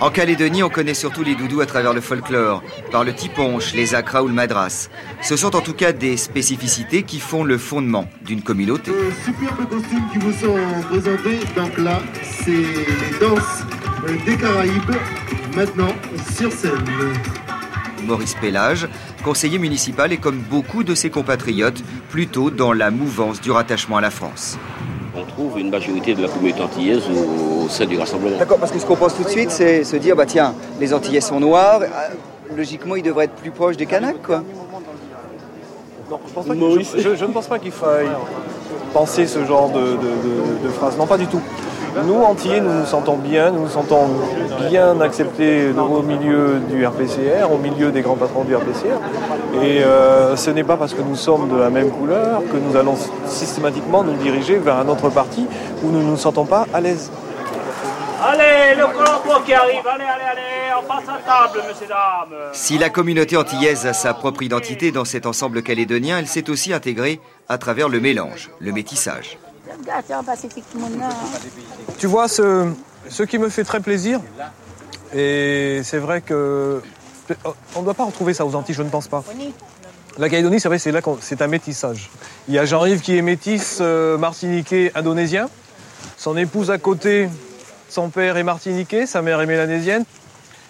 Speaker 16: En Calédonie, on connaît surtout les doudous à travers le folklore, par le tiponche, les akras ou le madras. Ce sont en tout cas des spécificités qui font le fondement d'une communauté.
Speaker 24: superbes costumes qui vous sont présentés. Donc là, c'est les danses euh, des Caraïbes, maintenant sur scène.
Speaker 16: Maurice Pellage, conseiller municipal et comme beaucoup de ses compatriotes, plutôt dans la mouvance du rattachement à la France.
Speaker 25: On trouve une majorité de la communauté antillaise au, au sein du rassemblement.
Speaker 15: D'accord, parce que ce qu'on pense tout de suite, c'est se dire, bah tiens, les Antillais sont noirs, euh, logiquement ils devraient être plus proches des Kanaks, quoi.
Speaker 26: Je, pense pas qu'il- je- je- je ne pense pas qu'il faille penser ce genre de, de, de- de phrase. Non, pas du tout. Nous, Antillais, nous nous sentons bien, nous nous sentons bien acceptés au milieu du RPCR, au milieu des grands patrons du RPCR. Et euh, ce n'est pas parce que nous sommes de la même couleur que nous allons systématiquement nous diriger vers un autre parti où nous ne nous sentons pas à l'aise.
Speaker 17: Allez, le colombo qui arrive, allez, allez, allez, on passe à table, messieurs, dames.
Speaker 16: Si la communauté antillaise a sa propre identité dans cet ensemble calédonien, elle s'est aussi intégrée à travers le mélange, le métissage.
Speaker 26: Tu vois, ce, ce qui me fait très plaisir, et c'est vrai que on ne doit pas retrouver ça aux Antilles, je ne pense pas. La Calédonie, c'est vrai, c'est là c'est un métissage. Il y a Jean-Yves qui est métis euh, martiniquais indonésien. Son épouse à côté, son père est martiniquais, sa mère est mélanésienne.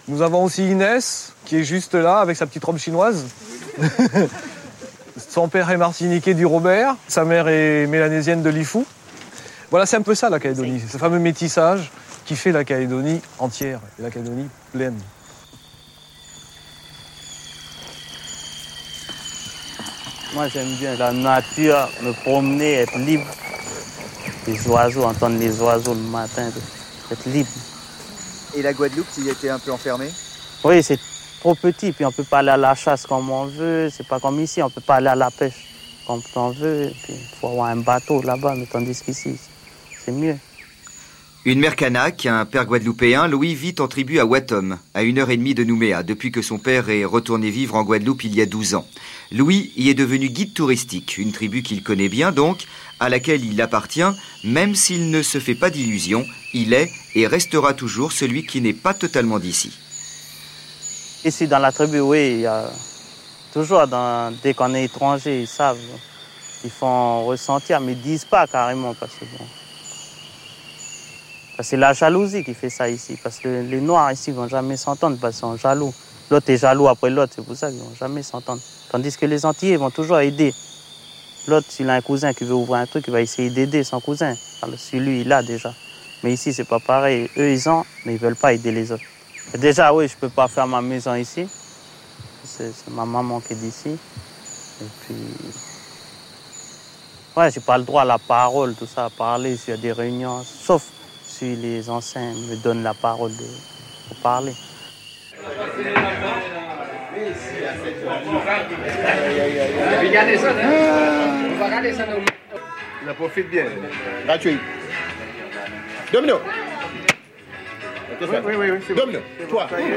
Speaker 26: Nous avons aussi Inès qui est juste là avec sa petite robe chinoise. son père est martiniquais du Robert, sa mère est mélanésienne de Lifou. Voilà, c'est un peu ça la Calédonie, ce fameux métissage qui fait la Calédonie entière, et la Calédonie pleine.
Speaker 27: Moi, j'aime bien la nature, me promener, être libre. Les oiseaux, entendre les oiseaux le matin, être libre.
Speaker 15: Et la Guadeloupe, tu y étais un peu enfermé
Speaker 27: Oui, c'est trop petit, puis on peut pas aller à la chasse comme on veut. C'est pas comme ici, on peut pas aller à la pêche comme on veut. Il faut avoir un bateau là-bas, mais tandis qu'ici, c'est mieux.
Speaker 16: Une mère kanak, un père guadeloupéen, Louis vit en tribu à Watom, à une heure et demie de Nouméa, depuis que son père est retourné vivre en Guadeloupe il y a 12 ans. Louis y est devenu guide touristique, une tribu qu'il connaît bien donc, à laquelle il appartient, même s'il ne se fait pas d'illusions, il est et restera toujours celui qui n'est pas totalement d'ici.
Speaker 27: Ici dans la tribu, oui, il y a toujours, dès qu'on est étranger, ils savent, ils font ressentir, mais ils disent pas carrément, parce que bon, c'est la jalousie qui fait ça ici. Parce que les Noirs ici ne vont jamais s'entendre parce qu'ils sont jaloux. L'autre est jaloux après l'autre, c'est pour ça qu'ils ne vont jamais s'entendre. Tandis que les Antillais vont toujours aider. L'autre, s'il a un cousin qui veut ouvrir un truc, il va essayer d'aider son cousin. Alors, si lui, il a déjà. Mais ici, c'est pas pareil. Eux, ils ont, mais ils veulent pas aider les autres. Déjà, oui, je peux pas faire ma maison ici. C'est ma maman qui est d'ici. Et puis. Ouais, j'ai pas le droit à la parole, tout ça, à parler s'il y a des réunions. Sauf si les anciens me donnent la parole de, pour parler.
Speaker 24: On profite bien. Gratuit. Domino.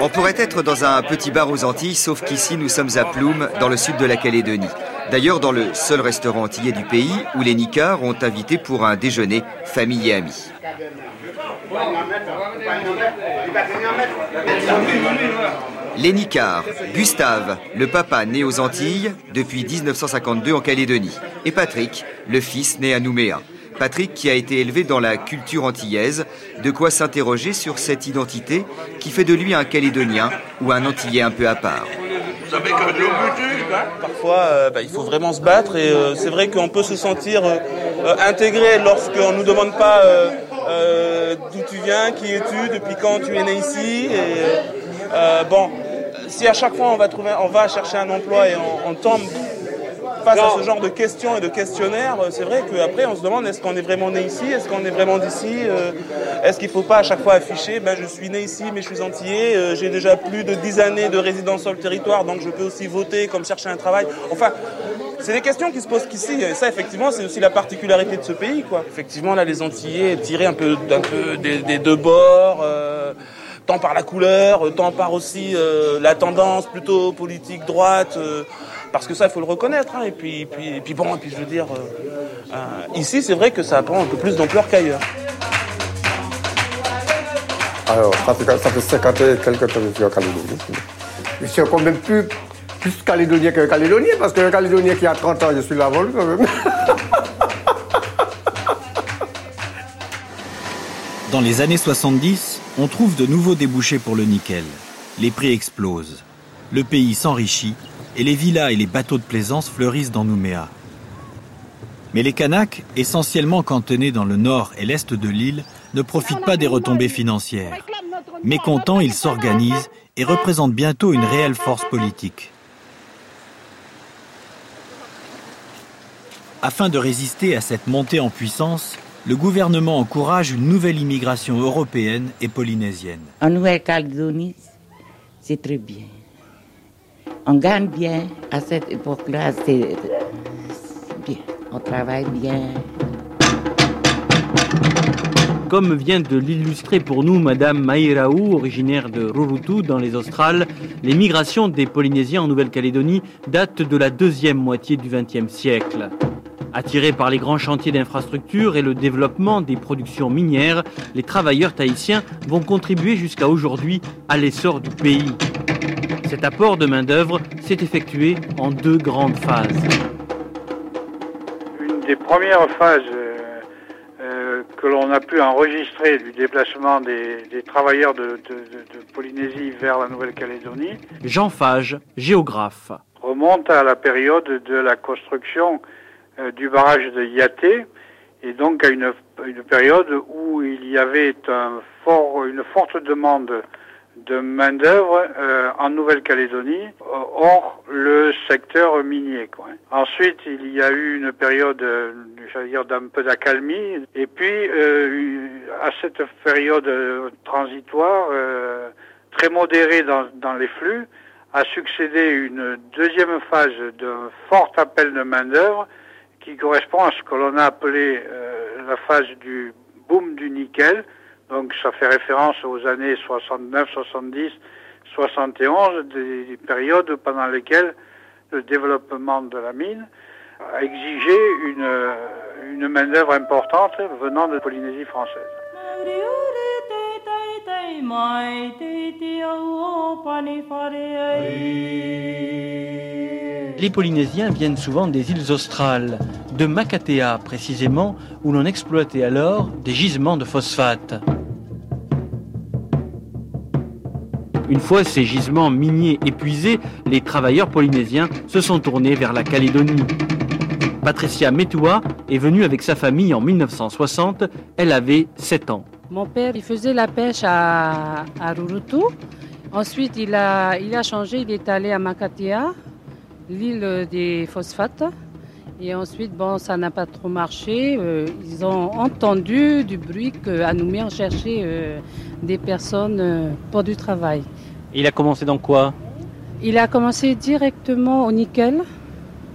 Speaker 16: On pourrait être dans un petit bar aux Antilles, sauf qu'ici nous sommes à Ploum, dans le sud de la Calédonie. D'ailleurs, dans le seul restaurant antillais du pays où les Nicards ont invité pour un déjeuner famille et amis. Les Nicards, Gustave, le papa né aux Antilles depuis 1952 en Calédonie, et Patrick, le fils né à Nouméa. Patrick qui a été élevé dans la culture antillaise, de quoi s'interroger sur cette identité qui fait de lui un Calédonien ou un Antillais un peu à part.
Speaker 28: Parfois, euh, bah, il faut vraiment se battre et euh, c'est vrai qu'on peut se sentir euh, intégré lorsqu'on ne nous demande pas d'où tu viens, qui es-tu, depuis quand tu es né ici. Et, bon, si à chaque fois on va, trouver, on va chercher un emploi et on tombe face à ce genre de questions et de questionnaires, euh, c'est vrai qu'après on se demande est-ce qu'on est vraiment né ici, est-ce qu'on est vraiment d'ici, euh, est-ce qu'il ne faut pas à chaque fois afficher ben, je suis né ici mais je suis antillais, euh, j'ai déjà plus de 10 années de résidence sur le territoire donc je peux aussi voter comme chercher un travail. Enfin, c'est des questions qui se posent qu'ici. Et ça, effectivement, c'est aussi la particularité de ce pays. Quoi. Effectivement, là, les Antillais tirés un peu, un peu des, deux bords, tant par la couleur, tant par aussi la tendance plutôt politique droite. Parce que ça, il faut le reconnaître. Hein. Et, puis, puis, puis, bon, puis je veux dire, euh, euh, ici, c'est vrai que ça prend un peu plus d'ampleur qu'ailleurs.
Speaker 18: Alors, ça fait, ça fait 50 et quelques temps que je suis en Calédonie. Je suis encore même plus, plus calédonien que calédonien, parce que le calédonien qui a 30 ans, je suis là lui quand même.
Speaker 29: Dans les années 70, on trouve de nouveaux débouchés pour le nickel. Les prix explosent. Le pays s'enrichit et les villas et les bateaux de plaisance fleurissent dans Nouméa. Mais les Kanaks, essentiellement cantonnés dans le nord et l'est de l'île, ne profitent pas des retombées financières. Mécontents, ils s'organisent et représentent bientôt une réelle force politique. Afin de résister à cette montée en puissance, le gouvernement encourage une nouvelle immigration européenne et polynésienne.
Speaker 30: En Nouvelle-Calédonie, c'est très bien on gagne bien. À cette époque-là, c'est bien. On travaille bien.
Speaker 5: Comme vient de l'illustrer pour nous Madame Maïraou, originaire de Rurutu dans les Australes, les migrations des Polynésiens en Nouvelle-Calédonie datent de la deuxième moitié du XXe siècle. Attirés par les grands chantiers d'infrastructures et le développement des productions minières, les travailleurs tahitiens vont contribuer jusqu'à aujourd'hui à l'essor du pays. Cet apport de main-d'œuvre s'est effectué en deux grandes phases.
Speaker 31: Une des premières phases euh, euh, que l'on a pu enregistrer du déplacement des, travailleurs de, Polynésie vers la Nouvelle-Calédonie.
Speaker 5: Jean Fage, géographe.
Speaker 31: Remonte à la période de la construction euh, du barrage de Yaté et donc à une, une période où il y avait un fort, une forte demande de main-d'œuvre euh, en Nouvelle-Calédonie, euh, hors le secteur minier. Quoi. Ensuite, il y a eu une période, euh, j'allais dire, d'un peu d'accalmie. Et puis, à cette période transitoire, très modérée dans, dans les flux, a succédé une deuxième phase d'un fort appel de main-d'œuvre qui correspond à ce que l'on a appelé euh, la phase du boom du nickel. Donc ça fait référence aux années 69, 70, 71, des périodes pendant lesquelles le développement de la mine a exigé une, une main-d'œuvre importante venant de Polynésie française.
Speaker 5: Les Polynésiens viennent souvent des îles australes, de Makatea précisément, où l'on exploitait alors des gisements de phosphate. Une fois ces gisements miniers épuisés, les travailleurs polynésiens se sont tournés vers la Calédonie. Patricia Metua est venue avec sa famille en 1960. Elle avait 7 ans.
Speaker 32: Mon père, il faisait la pêche à, à Rurutu. Ensuite, il a, il a changé, il est allé à Makatea, l'île des phosphates. Et ensuite, bon, ça n'a pas trop marché. Euh, ils ont entendu du bruit qu'à Nouméa, on cherchait euh, des personnes euh, pour du travail.
Speaker 5: Il a commencé dans quoi?
Speaker 32: Il a commencé directement au nickel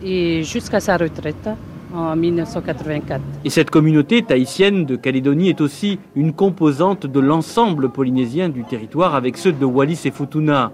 Speaker 32: et jusqu'à sa retraite en 1984.
Speaker 5: Et cette communauté tahitienne de Calédonie est aussi une composante de l'ensemble polynésien du territoire avec ceux de Wallis et Futuna.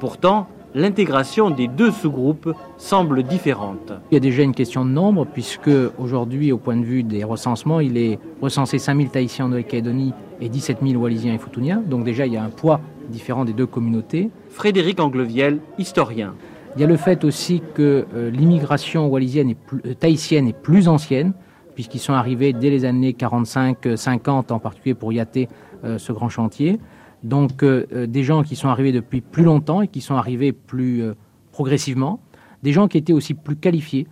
Speaker 5: Pourtant, l'intégration des deux sous-groupes semble différente.
Speaker 33: Il y a déjà une question de nombre, puisque aujourd'hui, au point de vue des recensements, il est recensé 5000 Tahitiens en Nouvelle-Calédonie et 17 000 Wallisiens et Futuniens. Donc déjà, il y a un poids différent des deux communautés.
Speaker 5: Frédéric Angleviel, historien.
Speaker 33: Il y a le fait aussi que euh, l'immigration wallisienne et euh, tahitienne est plus ancienne, puisqu'ils sont arrivés dès les années 45-50, en particulier pour Yaté, euh, ce grand chantier. Donc des gens qui sont arrivés depuis plus longtemps et qui sont arrivés plus progressivement. Des gens qui étaient aussi plus qualifiés,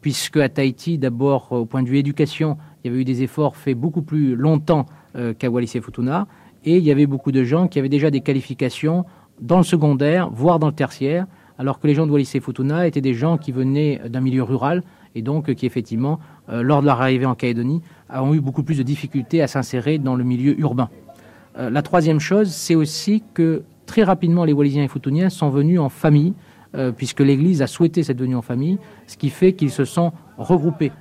Speaker 33: puisque à Tahiti, d'abord au point de vue éducation, il y avait eu des efforts faits beaucoup plus longtemps qu'à Wallis et Futuna. Et il y avait beaucoup de gens qui avaient déjà des qualifications dans le secondaire, voire dans le tertiaire, alors que les gens de Wallis et Futuna étaient des gens qui venaient d'un milieu rural et donc qui effectivement, euh, lors de leur arrivée en Calédonie, ont eu beaucoup plus de difficultés à s'insérer dans le milieu urbain. Euh, la troisième chose, c'est aussi que très rapidement les Wallisiens et Futuniens sont venus en famille, euh, puisque l'Église a souhaité cette venue en famille, ce qui fait qu'ils se sont regroupés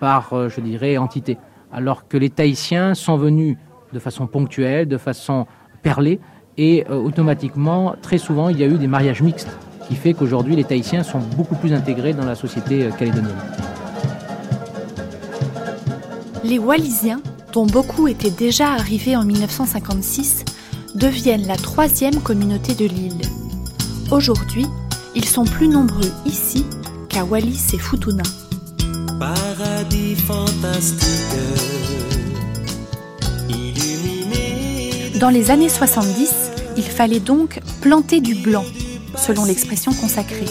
Speaker 33: par, je dirais, entité. Alors que les Tahitiens sont venus de façon ponctuelle, de façon perlée, et automatiquement, très souvent, il y a eu des mariages mixtes qui fait qu'aujourd'hui les Tahitiens sont beaucoup plus intégrés dans la société euh, calédonienne.
Speaker 3: Les Wallisiens, dont beaucoup étaient déjà arrivés en 1956, deviennent la troisième communauté de l'île. Aujourd'hui, ils sont plus nombreux ici qu'à Wallis et Futuna. Paradis fantastique, Dans les années 70, il fallait donc planter du blanc selon l'expression consacrée.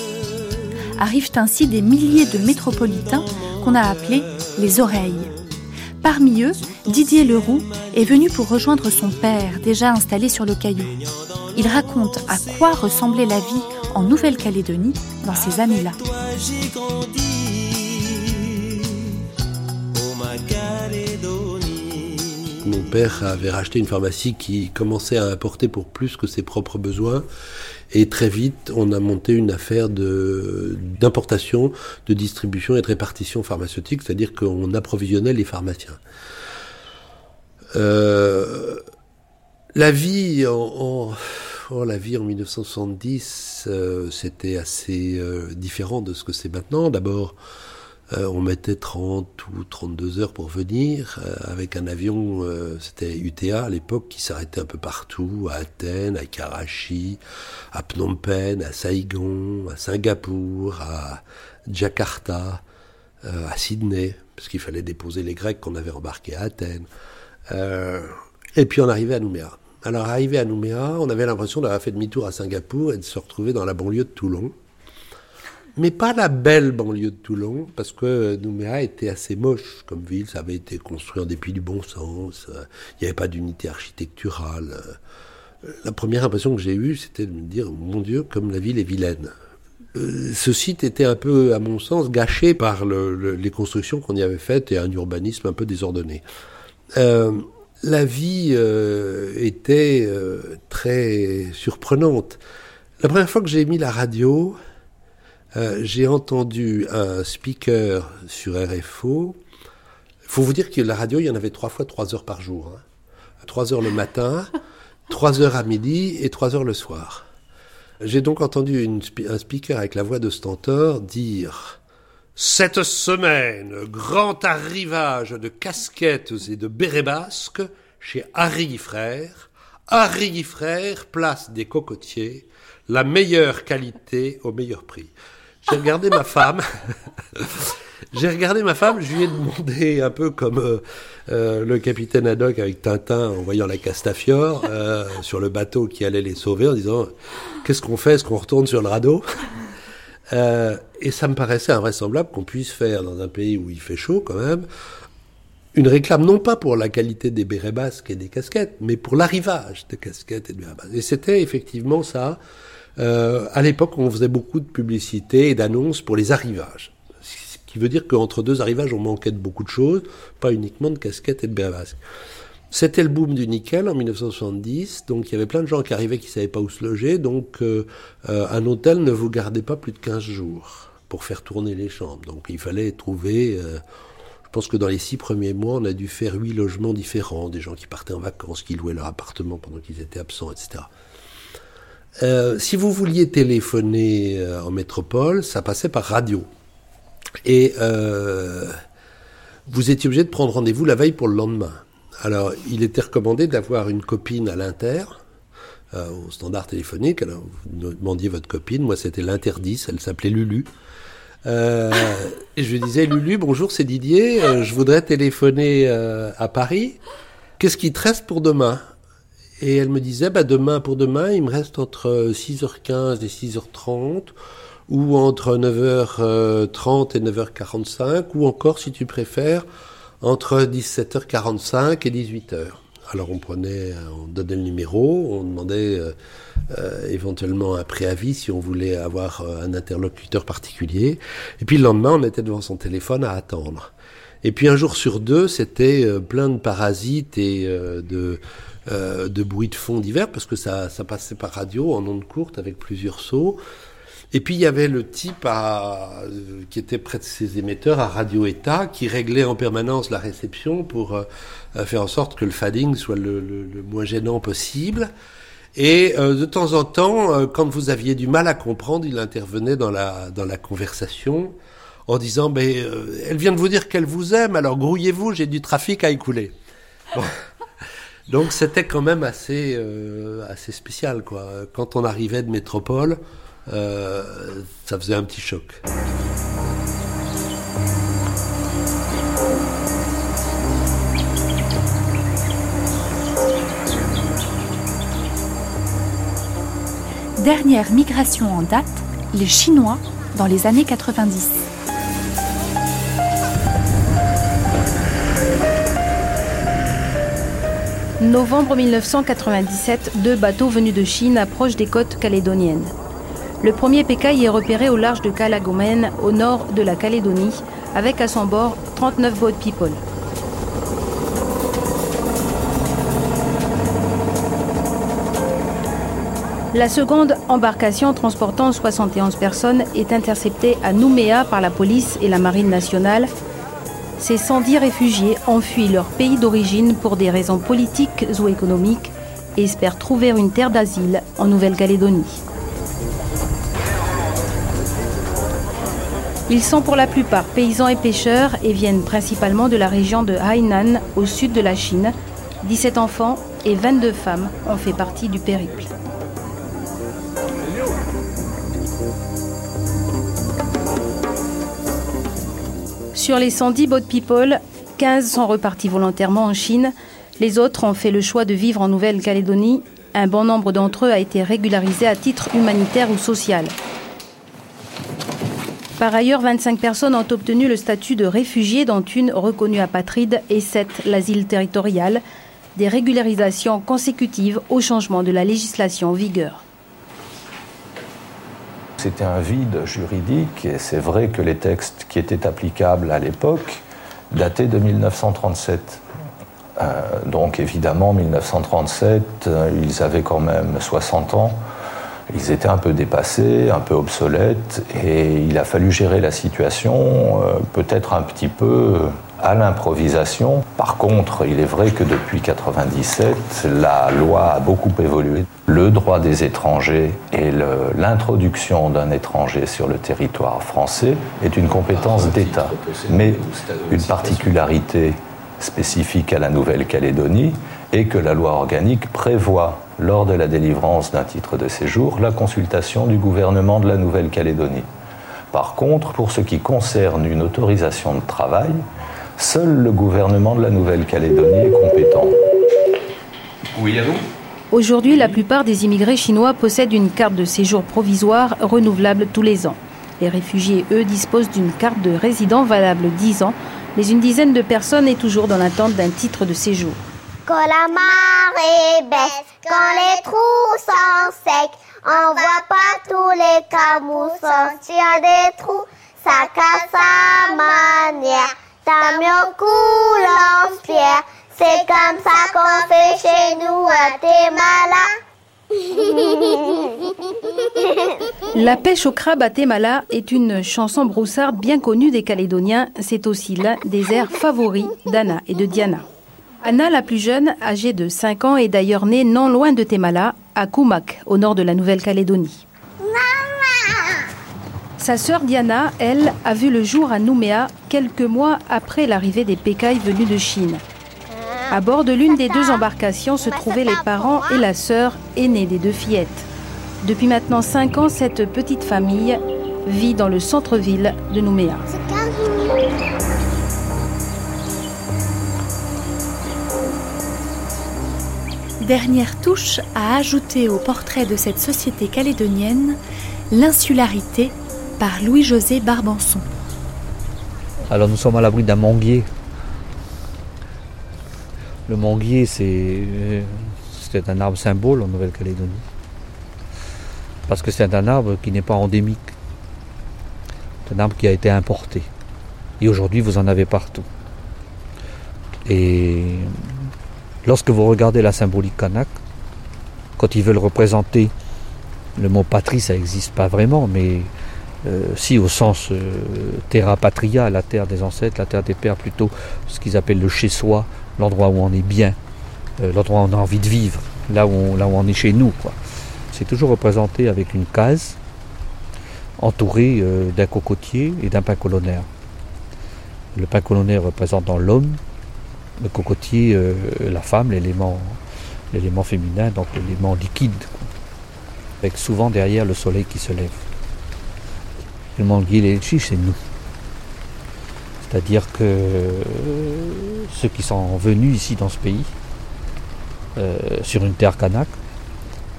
Speaker 3: Arrivent ainsi des milliers de métropolitains qu'on a appelés les oreilles. Parmi eux, Didier Leroux est venu pour rejoindre son père, déjà installé sur le caillou. Il raconte à quoi ressemblait la vie en Nouvelle-Calédonie dans ces années-là.
Speaker 34: Mon père avait racheté une pharmacie qui commençait à importer pour plus que ses propres besoins et très vite, on a monté une affaire de, d'importation, de distribution et de répartition pharmaceutique, c'est-à-dire qu'on approvisionnait les pharmaciens. Euh, la vie en, oh, la vie en 1970, euh, c'était assez euh, différent de ce que c'est maintenant. D'abord, on mettait 30 ou 32 heures pour venir, euh, avec un avion, euh, c'était UTA à l'époque, qui s'arrêtait un peu partout, à Athènes, à Karachi, à Phnom Penh, à Saigon, à Singapour, à Jakarta, à Sydney, parce qu'il fallait déposer les Grecs qu'on avait embarqués à Athènes. et puis on arrivait à Nouméa. Alors arrivé à Nouméa, on avait l'impression d'avoir fait demi-tour à Singapour et de se retrouver dans la banlieue de Toulon mais pas la belle banlieue de Toulon, parce que Nouméa était assez moche comme ville, ça avait été construit en dépit du bon sens, euh, il n'y avait pas d'unité architecturale. Euh, la première impression que j'ai eue, c'était de me dire, mon Dieu, comme la ville est vilaine. Euh, ce site était un peu, à mon sens, gâché par les constructions qu'on y avait faites et un urbanisme un peu désordonné. la vie était très surprenante La première fois que j'ai mis la radio, euh, j'ai entendu un speaker sur RFO. Il faut vous dire que la radio, il y en avait trois fois trois heures par jour. Hein. Trois heures le matin, trois heures à midi et trois heures le soir. J'ai donc entendu un speaker avec la voix de Stentor dire Cette semaine, grand arrivage de casquettes et de bérets basques chez Harry Frères. Harry Frères, place des cocotiers, la meilleure qualité au meilleur prix. J'ai regardé ma femme. J'ai regardé ma femme, je lui ai demandé un peu comme euh, euh, le capitaine Haddock avec Tintin en voyant la Castafiore euh, sur le bateau qui allait les sauver en disant qu'est-ce qu'on fait? Est-ce qu'on retourne sur le radeau? Et ça me paraissait invraisemblable qu'on puisse faire dans un pays où il fait chaud quand même une réclame non pas pour la qualité des bérets basques et des casquettes, mais pour l'arrivage des casquettes et des bérets basques. Et c'était effectivement ça. Euh, à l'époque, on faisait beaucoup de publicité et d'annonces pour les arrivages. Ce qui veut dire qu'entre deux arrivages, on manquait de beaucoup de choses, pas uniquement de casquettes et de bérets basques. C'était le boom du nickel en 1970, donc il y avait plein de gens qui arrivaient qui savaient pas où se loger, donc euh, euh, un hôtel ne vous gardait pas plus de 15 jours pour faire tourner les chambres. Donc il fallait trouver je pense que dans les six premiers mois, on a dû faire huit logements différents, des gens qui partaient en vacances, qui louaient leur appartement pendant qu'ils étaient absents, etc. Euh, si vous vouliez téléphoner euh, en métropole, ça passait par radio. Et euh, vous étiez obligé de prendre rendez-vous la veille pour le lendemain. Alors, il était recommandé d'avoir une copine à l'inter, au standard téléphonique. Alors, vous demandiez votre copine. Moi, c'était l'interdit. Elle s'appelait Lulu. Euh, et je lui disais, Lulu, bonjour, c'est Didier, euh, je voudrais téléphoner euh, à Paris. Qu'est-ce qui te reste pour demain? Et elle me disait, bah, demain pour demain, il me reste entre 6h15 et 6h30, ou entre 9h30 et 9h45, ou encore, si tu préfères, entre 17h45 et 18h. Alors on prenait, on donnait le numéro, on demandait euh, euh, éventuellement un préavis si on voulait avoir euh, un interlocuteur particulier. Et puis le lendemain, on était devant son téléphone à attendre. Et puis un jour sur deux, c'était plein de parasites et de, de bruits de fond divers, parce que ça, ça passait par radio en ondes courtes avec plusieurs sauts. Et puis il y avait le type à, qui était près de ses émetteurs à Radio État, qui réglait en permanence la réception pour faire en sorte que le fading soit le, le moins gênant possible. Et euh, de temps en temps, euh, quand vous aviez du mal à comprendre, il intervenait dans la, dans la conversation en disant ben, euh, Elle vient de vous dire qu'elle vous aime, alors grouillez-vous, j'ai du trafic à écouler. Donc c'était quand même assez, assez spécial. Quoi. Quand on arrivait de métropole, ça faisait un petit choc.
Speaker 35: Dernière migration en date, les Chinois dans les années 90. Novembre 1997, deux bateaux venus de Chine approchent des côtes calédoniennes. Le premier pécaille est repéré au large de Calagomen, au nord de la Calédonie, avec à son bord 39 boat people. La seconde embarcation transportant 71 personnes est interceptée à Nouméa par la police et la marine nationale. Ces 110 réfugiés enfuient leur pays d'origine pour des raisons politiques ou économiques et espèrent trouver une terre d'asile en Nouvelle-Calédonie. Ils sont pour la plupart paysans et pêcheurs et viennent principalement de la région de Hainan au sud de la Chine. 17 enfants et 22 femmes ont fait partie du périple. Sur les 110 boat people, 15 sont repartis volontairement en Chine. Les autres ont fait le choix de vivre en Nouvelle-Calédonie. Un bon nombre d'entre eux a été régularisé à titre humanitaire ou social. Par ailleurs, 25 personnes ont obtenu le statut de réfugiés, dont une reconnue apatride et 7 l'asile territorial, des régularisations consécutives au changement de la législation en vigueur.
Speaker 36: C'était un vide juridique et c'est vrai que les textes qui étaient applicables à l'époque dataient de 1937. Euh, donc évidemment, 1937, euh, ils avaient quand même 60 ans. ils étaient un peu dépassés, un peu obsolètes, et il a fallu gérer la situation euh, peut-être un petit peu à l'improvisation. Par contre, il est vrai que depuis 1997, la loi a beaucoup évolué. Le droit des étrangers et l'introduction d'un étranger sur le territoire français est une compétence d'État. Mais une particularité spécifique à la Nouvelle-Calédonie est que la loi organique prévoit lors de la délivrance d'un titre de séjour, la consultation du gouvernement de la Nouvelle-Calédonie. Par contre, pour ce qui concerne une autorisation de travail, seul le gouvernement de la Nouvelle-Calédonie est compétent.
Speaker 37: Oui, allô
Speaker 35: Aujourd'hui, la plupart des immigrés chinois possèdent une carte de séjour provisoire renouvelable tous les ans. Les réfugiés, eux, disposent d'une carte de résident valable 10 ans, mais une dizaine de personnes est toujours dans l'attente d'un titre de séjour.
Speaker 37: Quand la marée baisse, quand les trous sont secs, on voit pas tous les camous sortir des trous. Ça casse sa manière, C'est comme ça qu'on fait chez nous à Témala.
Speaker 35: La pêche au crabe à Témala est une chanson broussard bien connue des Calédoniens. C'est aussi l'un des airs favoris d'Anna et de Diana. Anna, la plus jeune, âgée de 5 ans, est d'ailleurs née non loin de Temala, à Koumak, au nord de la Nouvelle-Calédonie. Sa sœur Diana, elle, a vu le jour à Nouméa quelques mois après l'arrivée des Pécailles venus de Chine. À bord de l'une des deux embarcations se trouvaient les parents et la sœur aînée des deux fillettes. Depuis maintenant 5 ans, cette petite famille vit dans le centre-ville de Nouméa.
Speaker 3: Dernière touche à ajouter au portrait de cette société calédonienne, l'insularité Louis-José Barbanson.
Speaker 38: Alors nous sommes à l'abri d'un manguier. Le manguier, c'est un arbre symbole en Nouvelle-Calédonie. Parce que c'est un arbre qui n'est pas endémique. C'est un arbre qui a été importé. Et aujourd'hui, vous en avez partout. Et Lorsque vous regardez la symbolique kanak, quand ils veulent représenter le mot patrie, ça n'existe pas vraiment, mais euh, si au sens euh, terra patria, la terre des ancêtres, la terre des pères, plutôt ce qu'ils appellent le chez-soi, l'endroit où on est bien, euh, l'endroit où on a envie de vivre, là où on, là où on est chez nous. C'est toujours représenté avec une case entourée d'un cocotier et d'un pain colonnaire. Le pain colonnaire représentant l'homme, le cocotier, euh, la femme, l'élément, l'élément féminin, donc l'élément liquide, avec souvent derrière le soleil qui se lève. Le manguier les c'est nous. C'est-à-dire que euh, ceux qui sont venus ici dans ce pays, euh, sur une terre kanak,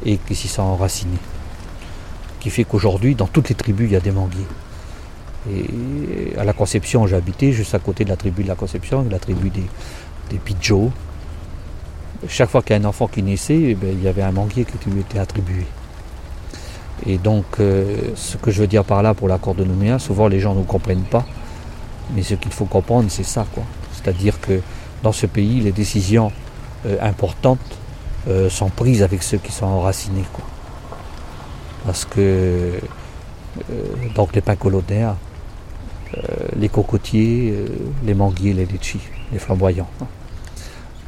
Speaker 38: et qui s'y sont enracinés. Qui fait qu'aujourd'hui, dans toutes les tribus, il y a des manguiers. Et à la Conception, j'ai habité juste à côté de la tribu de la Conception, la tribu des, des. Chaque fois qu'il y a un enfant qui naissait, eh ben, il y avait un manguier qui lui était attribué. Et donc, euh, ce que je veux dire par là pour l'accord de Nouméa, souvent les gens ne comprennent pas. Mais ce qu'il faut comprendre, c'est ça. quoi. C'est-à-dire que dans ce pays, les décisions euh, importantes euh, sont prises avec ceux qui sont enracinés. Quoi. Parce que donc les pins colonnaires, les cocotiers, les manguiers, les litchis, les flamboyants.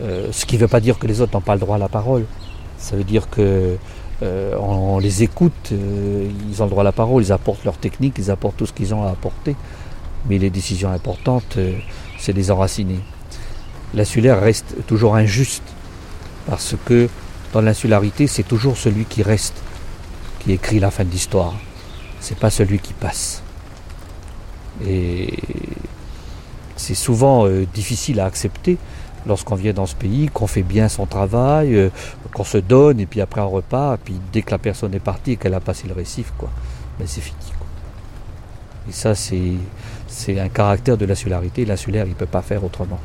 Speaker 38: Ce qui ne veut pas dire que les autres n'ont pas le droit à la parole. Ça veut dire que euh, on, les écoute, euh, ils ont le droit à la parole, ils apportent leur technique, ils apportent tout ce qu'ils ont à apporter. Mais les décisions importantes, c'est des enracinés. L'insulaire reste toujours injuste parce que dans l'insularité, c'est toujours celui qui reste qui écrit la fin de l'histoire. C'est pas celui qui passe. Et c'est souvent difficile à accepter lorsqu'on vient dans ce pays, qu'on fait bien son travail, euh, qu'on se donne, et puis après on repart, et puis dès que la personne est partie qu'elle a passé le récif, quoi, ben c'est fini. Et ça, c'est, un caractère de l'insularité. L'insulaire, il ne peut pas faire autrement.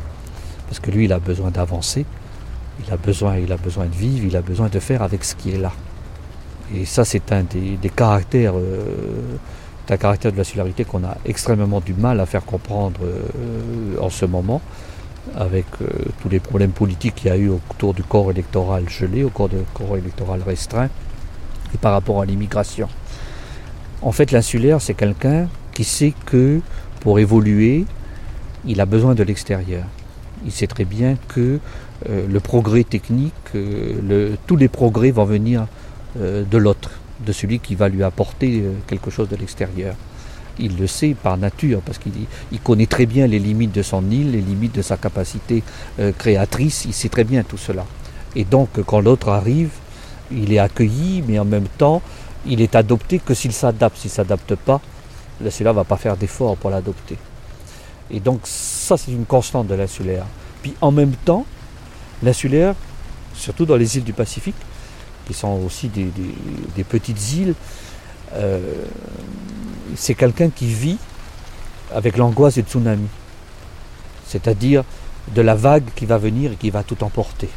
Speaker 38: Parce que lui, il a besoin d'avancer, il a besoin, il a besoin de vivre, il a besoin de faire avec ce qui est là. Et ça, c'est un des, caractères, euh, un caractère de l'insularité qu'on a extrêmement du mal à faire comprendre euh, en ce moment avec euh, tous les problèmes politiques qu'il y a eu autour du corps électoral gelé, au corps corps électoral restreint. et par rapport à l'immigration. En fait, l'insulaire, c'est quelqu'un qui sait que pour évoluer, il a besoin de l'extérieur. Il sait très bien que euh, le progrès technique, euh, tous les progrès vont venir de l'autre, de celui qui va lui apporter quelque chose de l'extérieur. Il le sait par nature, parce qu'il connaît très bien les limites de son île, les limites de sa capacité créatrice, il sait très bien tout cela. Et donc, quand l'autre arrive, il est accueilli, mais en même temps, il est adopté que s'il s'adapte. S'il ne s'adapte pas, celui-là ne va pas faire d'effort pour l'adopter. Et donc, ça, c'est une constante de l'insulaire. Puis en même temps, l'insulaire, surtout dans les îles du Pacifique, qui sont aussi des, petites îles, euh, c'est quelqu'un qui vit avec l'angoisse du tsunami. C'est-à-dire de la vague qui va venir et qui va tout emporter,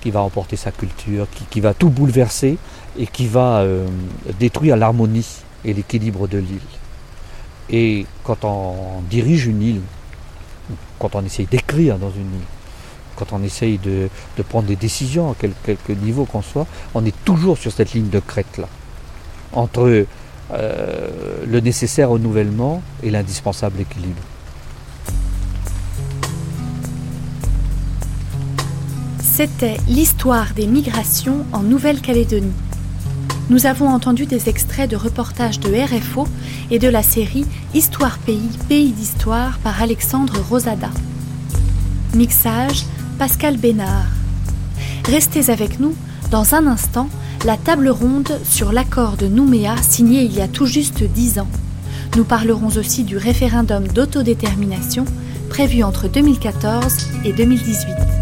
Speaker 38: qui va emporter sa culture, qui, va tout bouleverser et qui va euh, détruire l'harmonie et l'équilibre de l'île. Et quand on dirige une île, quand on essaye d'écrire dans une île, quand on essaye de, prendre des décisions, à quelque niveau qu'on soit, on est toujours sur cette ligne de crête-là, entre euh, le nécessaire renouvellement et l'indispensable équilibre.
Speaker 3: C'était l'histoire des migrations en Nouvelle-Calédonie. Nous avons entendu des extraits de reportages de RFO et de la série Histoire Pays, Pays d'Histoire par Alexandre Rosada. Mixage Pascal Bénard. Restez avec nous, dans un instant, la table ronde sur l'accord de Nouméa signé il y a tout juste dix ans. Nous parlerons aussi du référendum d'autodétermination prévu entre 2014 et 2018.